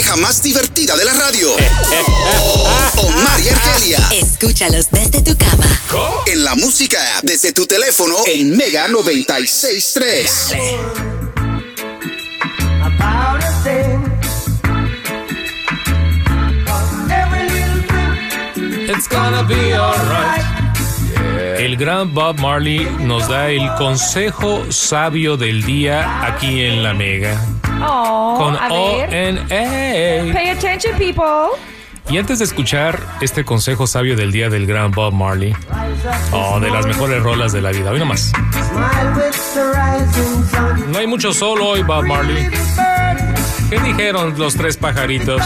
pareja más divertida de la radio. Omar y Argelia. Escúchalos desde tu cama. En la música app, desde tu teléfono en Mega 963. about a thing. Every little thing It's gonna be alright. El gran Bob Marley nos da el consejo sabio del día aquí en la Mega. Oh, Con a O ver. N A. Pay attention, people. Y antes de escuchar este consejo sabio del día del gran Bob Marley, oh, de las mejores rolas de la vida, hoy nomás. No hay mucho sol hoy, Bob Marley. ¿Qué dijeron los tres pajaritos?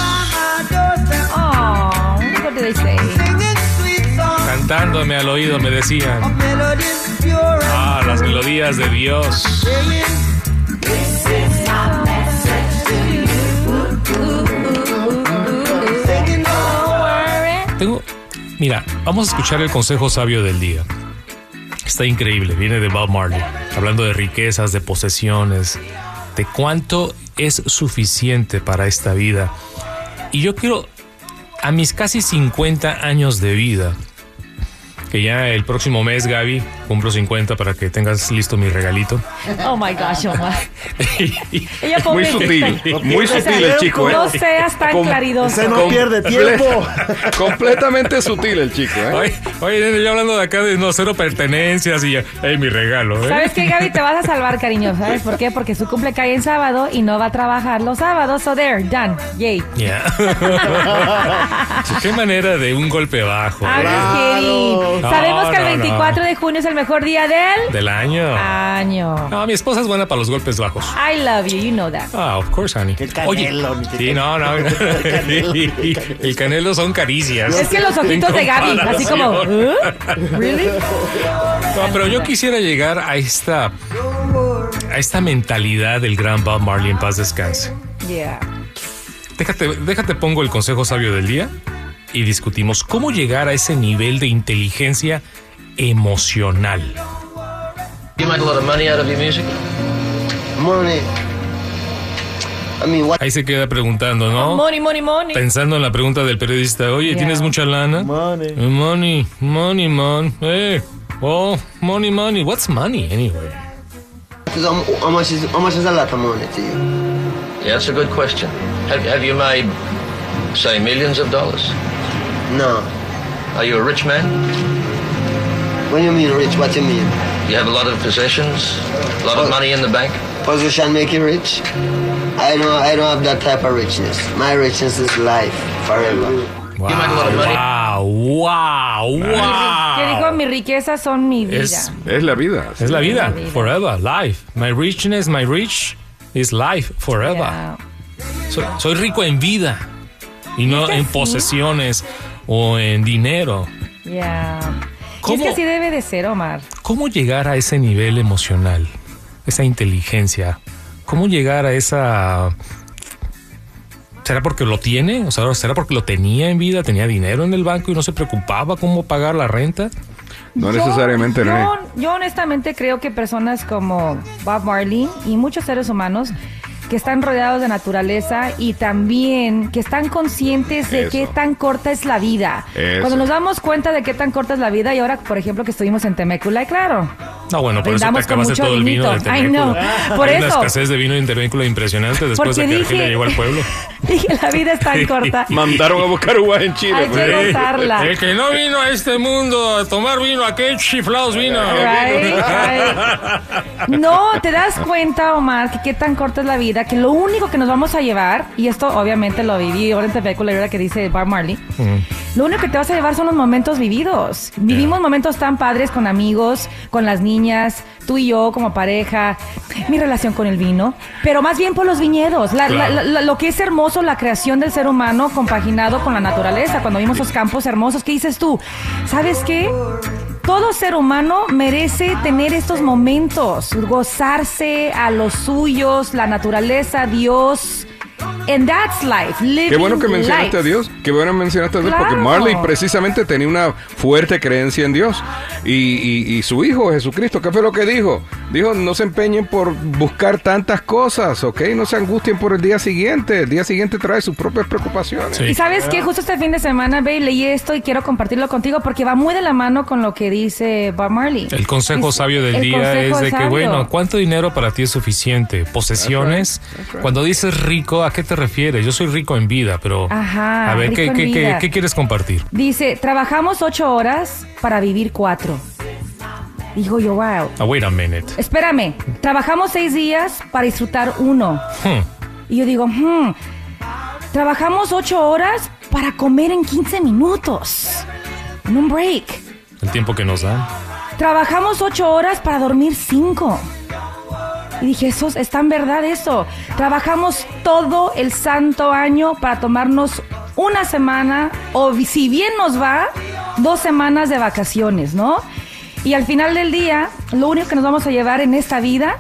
Oh, what they say? Cantándome al oído me decían, ah, las melodías de Dios. Tengo, mira, vamos a escuchar el consejo sabio del día. Está increíble, viene de Bob Marley, hablando de riquezas, de posesiones, de cuánto es suficiente para esta vida. Y yo quiero, a mis casi 50 años de vida, que ya el próximo mes, Gaby, cumplo 50 para que tengas listo mi regalito. Oh my gosh, Omar. Ella Muy sutil, muy O sea, sutil el chico, ¿eh? No seas tan Com- claridoso. Ese no pierde tiempo. Completamente sutil el chico, ¿eh? Oye, oye, yo hablando de acá de no cero pertenencias y ya, hey, mi regalo, ¿eh? ¿Sabes qué, Gaby? Te vas a salvar, cariño. ¿Sabes por qué? Porque su cumple cae en sábado y no va a trabajar los sábados. So there, done. Yay. Ya. Qué manera de un golpe bajo. I'm ¿eh? No, Sabemos que el no, no. 24 de junio es el mejor día del Del año. año. No, mi esposa es buena para los golpes bajos. I love you, you know that. Ah, of course, honey. El canelo, mi sí, no, no. El canelo son caricias. Es que los ojitos de Gaby, así como. ¿eh? ¿Really? No, pero yo quisiera llegar a esta a esta mentalidad del gran Bob Marley en paz descanse. Yeah. Déjate, déjate pongo el consejo sabio del día y discutimos cómo llegar a ese nivel de inteligencia emocional. You make a lot of money out of your music? Money. I mean, what Ahí se queda preguntando, ¿no? Money, money, money. Pensando en la pregunta del periodista, oye, Yeah. ¿tienes mucha lana? money? Eh, Money, money, man. Hey, oh, money, money. What's money anyway? How, how much is how much is a lot of money to you? Yeah, that's a good question. Have, have you made, say, millions of dollars? No. Are you a rich man? When you mean rich, what do you mean? You have a lot of possessions? A lot of money in the bank? Position make you rich? I don't I don't have that type of richness. My richness is life forever. Wow, make a lot of money. wow, wow, wow. Que dijo, mi riqueza son mi vida. Es, Es la vida. es la vida, vida. forever, life. My richness, my rich is life, forever. Yeah. Soy, soy rico en vida y no Es que en sí. posesiones o en dinero. Yeah. Y es ¿Cómo? que así debe de ser, Omar. ¿Cómo llegar a ese nivel emocional, esa inteligencia? ¿Cómo llegar a esa... ¿Será porque lo tiene? O sea, ¿será porque lo tenía en vida, tenía dinero en el banco y no se preocupaba cómo pagar la renta? No Yo- necesariamente, yo, yo honestamente creo que personas como Bob Marley y muchos seres humanos que están rodeados de naturaleza y también que están conscientes de Eso. qué tan corta es la vida. Eso. Cuando nos damos cuenta de qué tan corta es la vida y ahora, por ejemplo, que estuvimos en Temécula, y claro, No, bueno, por eso te acabaste mucho todo el vino de vinito. Ay, no, por Hay una eso. escasez de vino de Temécula impresionante después porque de que dije, Argelia llegó al pueblo. dije, la vida es tan corta. Mandaron a buscar uvas en Chile. Hay pues. que gozarla. El que no vino a este mundo a tomar vino, ¿a qué chiflados vino? Right, right. No, te das cuenta, Omar, que qué tan corta es la vida, que lo único que nos vamos a llevar, y esto obviamente lo viví ahora en Tepeco, la verdad que dice Bar Marley, lo único que te vas a llevar son los momentos vividos. Vivimos momentos tan padres con amigos, con las niñas, tú y yo como pareja, mi relación con el vino, pero más bien por los viñedos, la- la- Claro. la- lo que es hermoso, la creación del ser humano compaginado con la naturaleza, cuando vimos esos campos hermosos, ¿qué dices tú? ¿Sabes qué? Todo ser humano merece tener estos momentos, gozarse a los suyos, la naturaleza, Dios. And that's life. Living Qué bueno que mencionaste life. a Dios. Qué bueno que mencionaste a Dios. Porque Claro. Marley precisamente tenía una fuerte creencia en Dios. Y, y- y su hijo, Jesucristo, ¿qué fue lo que dijo? Dijo, no se empeñen por buscar tantas cosas, ¿ok? No se angustien por el día siguiente. El día siguiente trae sus propias preocupaciones. Sí. Y sabes que justo este fin de semana, Bay, leí esto y quiero compartirlo contigo porque va muy de la mano con lo que dice Bob Marley. El consejo Dice- sabio del el día es de que, sabio. bueno, ¿cuánto dinero para ti es suficiente? ¿Posesiones? Cuando dices rico, ¿a qué te refieres? Yo soy rico en vida, pero... Ajá, a ver, ¿qué, en qué- qué- vida. qué quieres compartir? Dice, trabajamos ocho horas para vivir cuatro. Dijo yo, wow. Ah, wait a minute. Espérame, trabajamos seis días para disfrutar uno. Hmm. Y yo digo, hmm, trabajamos ocho horas para comer en 15 minutos. En un break. El tiempo que nos dan. Trabajamos ocho horas para dormir cinco. Y dije, eso es tan verdad eso. Trabajamos todo el santo año para tomarnos una semana o si bien nos va, dos semanas de vacaciones, ¿no? Y al final del día, lo único que nos vamos a llevar en esta vida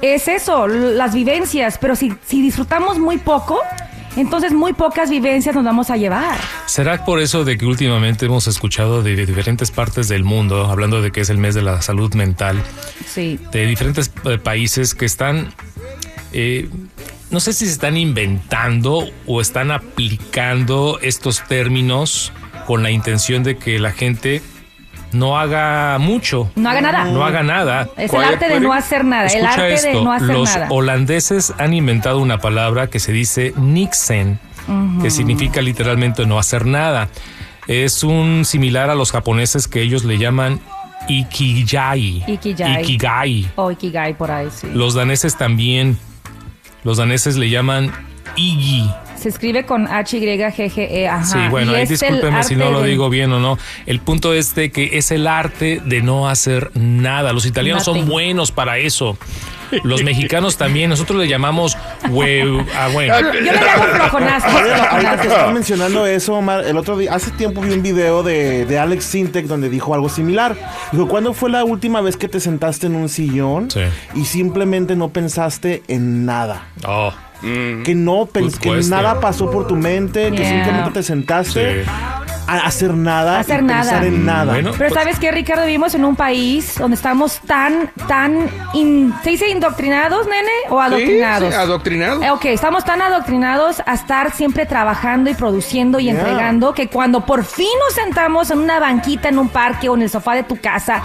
es eso, las vivencias. Pero si, si disfrutamos muy poco, entonces muy pocas vivencias nos vamos a llevar. ¿Será por eso de que últimamente hemos escuchado de diferentes partes del mundo, hablando de que es el mes de la salud mental, Sí. de diferentes eh, países que están, eh, no sé si se están inventando o están aplicando estos términos con la intención de que la gente no haga mucho. No haga nada. No haga nada. Es el arte de no hacer nada. el arte de esto, no hacer los nada. holandeses han inventado una palabra que se dice nixen, que significa literalmente no hacer nada. Es un similar a los japoneses que ellos le llaman ikigai. Ikigai. Ikigai. O Ikigai por ahí, sí. Los daneses también. Los daneses le llaman igi. Se escribe con H-Y-G-G-E. E, Ajá. Sí, bueno, ahí discúlpeme si no lo digo bien o no. El punto es de que es el arte de no hacer nada. Los italianos son buenos para eso. Los mexicanos también. Nosotros le llamamos ah, bueno. Yo le llamo flojonazo. Ahorita que estás mencionando eso, Omar, el otro día, hace tiempo vi un video de, de Alex Sintek donde dijo algo similar. Dijo, ¿cuándo fue la última vez que te sentaste en un sillón Sí. y simplemente no pensaste en nada? Oh, Que no pens- Good que nada pasó por tu mente, que simplemente te sentaste. Sí. A hacer nada Hacer y pensar nada. en nada. Bueno. Pero Pues- sabes qué, Ricardo, vivimos en un país donde estamos tan, tan, in- ¿se dice indoctrinados, nene? ¿O adoctrinados? sí, adoctrinados. Eh, ok, estamos tan adoctrinados a estar siempre trabajando y produciendo y Yeah. entregando que cuando por fin nos sentamos en una banquita en un parque o en el sofá de tu casa,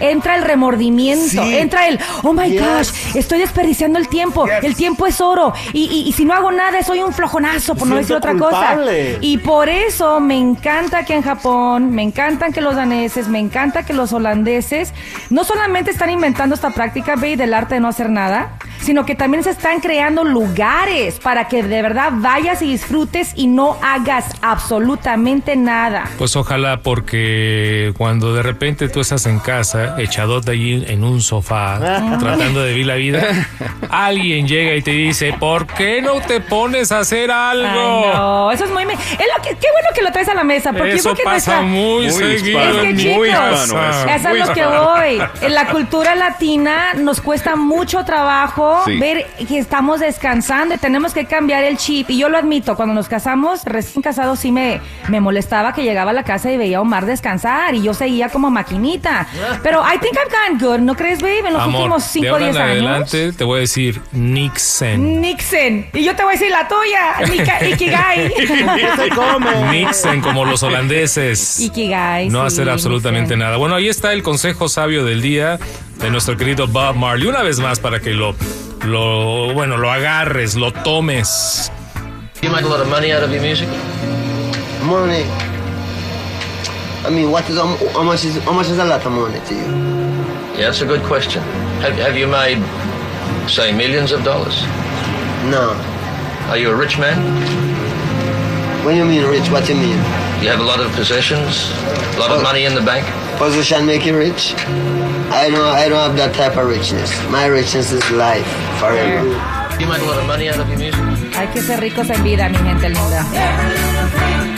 entra el remordimiento, Sí. entra el, oh my Yes. gosh, estoy desperdiciando el tiempo, Yes. el tiempo es oro y, y- y si no hago nada soy un flojonazo, por no decir otra cosa. Y por eso me encanta que en Japón, me encantan que los daneses, me encanta que los holandeses. No solamente están inventando esta práctica, Bey, del arte de no hacer nada, sino que también se están creando lugares para que de verdad vayas y disfrutes y no hagas absolutamente nada. Pues ojalá porque cuando de repente tú estás en casa, echadote allí en un sofá, tratando de vivir la vida, alguien llega y te dice, ¿por qué no te pones a hacer algo? Ay, no, eso es muy... me- Es lo que, qué bueno que lo traes a la mesa, porque yo Eso creo que pasa nuestra- muy, Muy seguido Es que chicos, muy casa. hispano eso. Es a lo que voy. En la cultura latina nos cuesta mucho trabajo Sí. ver que estamos descansando y tenemos que cambiar el chip. Y yo lo admito, cuando nos casamos, recién casados, sí me, me molestaba que llegaba a la casa y veía a Omar descansar y yo seguía como maquinita. Pero I think I've gotten good, ¿no crees, babe? En los Amor, últimos de 5 o ahora 10 en años. adelante te voy a decir Nixon. Nixon. Y yo te voy a decir la tuya, Nika- Ikigai. Nixon como los holandeses. Ikigai. No sí, hacer absolutamente Nixon. nada. Bueno, ahí está el consejo sabio del día de nuestro querido Bob Marley. Una vez más para que lo, lo bueno, lo agarres, lo tomes. You make a lot of money out of your music? Money. I mean, what is how how much is how much is a lot of money to you? Yeah, that's a good question. Have, have you made, say, millions of dollars? No. Are you a rich man? When you mean rich, what do you mean? You have a lot of possessions, a lot of money in the bank? Position make you rich? I don't I don't have that type of richness. My richness is life forever. You make a lot of money out of your music? Hay que ser ricos en vida, mi gente linda.